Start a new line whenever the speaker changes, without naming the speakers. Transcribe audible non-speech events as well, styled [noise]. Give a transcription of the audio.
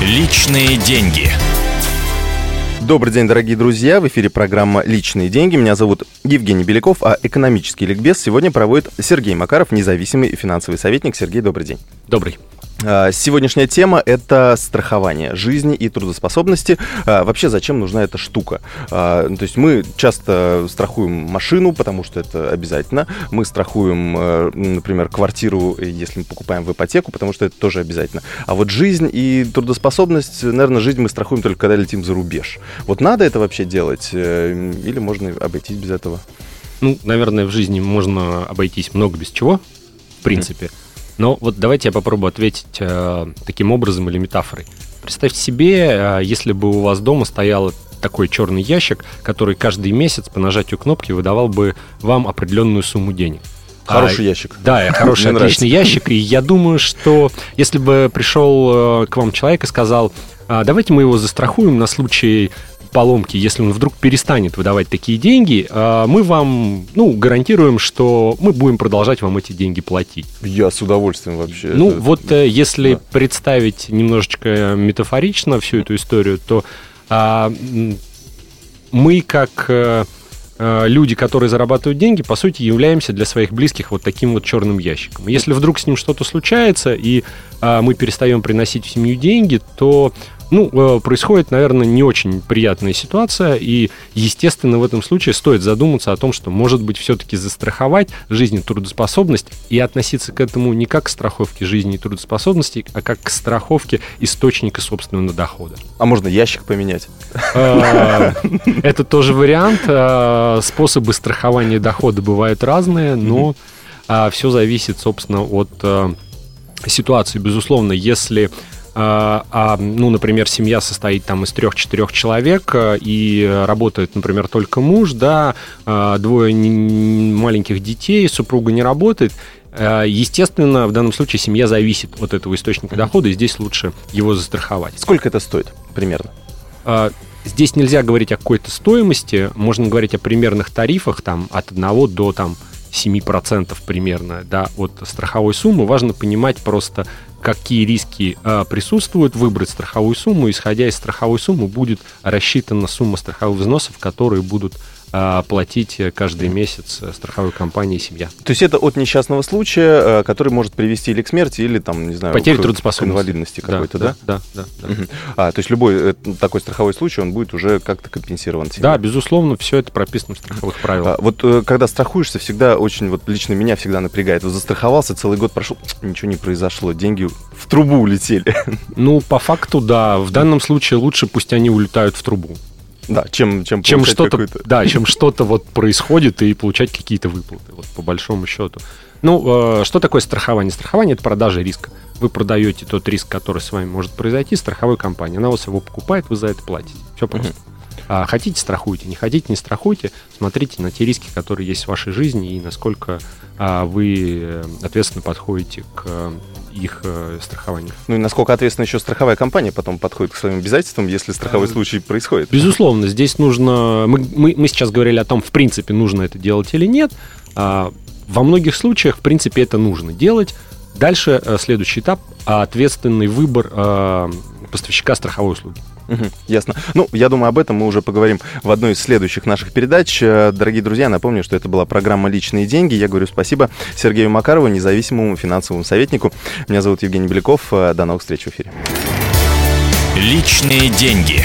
Личные деньги.
Добрый день, дорогие друзья. В эфире программа «Личные деньги». Меня зовут Евгений Беляков, а экономический ликбез сегодня проводит Сергей Макаров, независимый финансовый советник. Сергей, добрый день.
Добрый.
А, сегодняшняя тема – это страхование жизни и трудоспособности. А, вообще, зачем нужна эта штука? А, то есть мы часто страхуем машину, потому что это обязательно. Мы страхуем, э, например, квартиру, если мы покупаем в ипотеку, потому что это тоже обязательно. А вот жизнь и трудоспособность, наверное, жизнь мы страхуем только когда летим за рубеж. Вот надо это вообще делать э, или можно обойтись без этого?
Ну, наверное, в жизни можно обойтись много без чего, в принципе. Mm. Но вот давайте я попробую ответить э, таким образом или метафорой. Представьте себе, э, если бы у вас дома стоял такой черный ящик, который каждый месяц по нажатию кнопки выдавал бы вам определенную сумму денег.
Хороший а, ящик.
Да, [laughs] хороший, отличный ящик. И я думаю, что если бы пришел э, к вам человек и сказал, «А, давайте мы его застрахуем на случай поломки, если он вдруг перестанет выдавать такие деньги, а, мы вам, ну, гарантируем, что мы будем продолжать вам эти деньги платить.
Я с удовольствием вообще.
Ну, это... вот э, если да. представить немножечко метафорично всю эту историю, то а, мы как э, люди, которые зарабатывают деньги, по сути, являемся для своих близких вот таким вот черным ящиком. Если вдруг с ним что-то случается, и а, мы перестаем приносить в семью деньги, то ну, э, происходит, наверное, не очень приятная ситуация, и, естественно, в этом случае стоит задуматься о том, что, может быть, все-таки застраховать жизнь и трудоспособность и относиться к этому не как к страховке жизни и трудоспособности, а как к страховке источника собственного дохода.
А можно ящик поменять?
Э, это тоже вариант. Э, способы страхования дохода бывают разные, но все зависит, собственно, от ситуации. Безусловно, если а, а, ну, например, семья состоит там из трех-четырех человек, э, и работает, например, только муж, да, а, двое маленьких детей, супруга не работает, э, Естественно, в данном случае семья зависит от этого источника дохода, и здесь лучше его застраховать.
Сколько это стоит примерно?
А, здесь нельзя говорить о какой-то стоимости, можно говорить о примерных тарифах там, от 1 до там, 7% примерно да, от страховой суммы. Важно понимать просто, какие риски э, присутствуют, выбрать страховую сумму. Исходя из страховой суммы будет рассчитана сумма страховых взносов, которые будут а, платить каждый месяц страховой компании семья.
То есть это от несчастного случая, э, который может привести или к смерти, или там, не знаю,
Потеря к, трудоспособности.
к инвалидности какой-то, да?
Да, да, да. да.
Угу. А, то есть любой э, такой страховой случай, он будет уже как-то компенсирован
себе. Да, безусловно, все это прописано в страховых правилах.
А, вот э, когда страхуешься, всегда очень, вот лично меня всегда напрягает. Вот застраховался, целый год прошел, ничего не произошло, деньги в трубу улетели.
Ну, по факту, да. В данном случае лучше пусть они улетают в трубу.
Да, чем, чем,
чем что-то, да, чем что-то вот происходит и получать какие-то выплаты, вот по большому счету. Ну, э, что такое страхование? Страхование – это продажа риска. Вы продаете тот риск, который с вами может произойти, страховой компании. Она вас его покупает, вы за это платите. Все просто. Uh-huh. А хотите, страхуйте. Не хотите, не страхуйте. Смотрите на те риски, которые есть в вашей жизни и насколько а, вы э, ответственно подходите к их э, страхованию.
Ну и насколько ответственно еще страховая компания потом подходит к своим обязательствам, если страховой а, случай происходит?
Безусловно, здесь нужно... Мы, мы, мы сейчас говорили о том, в принципе, нужно это делать или нет. А, во многих случаях, в принципе, это нужно делать. Дальше э, следующий этап – ответственный выбор э, поставщика страховой услуги.
Угу, ясно. Ну, я думаю, об этом мы уже поговорим в одной из следующих наших передач. Э, дорогие друзья, напомню, что это была программа «Личные деньги». Я говорю спасибо Сергею Макарову, независимому финансовому советнику. Меня зовут Евгений Беляков. Э, до новых встреч в эфире.
«Личные деньги».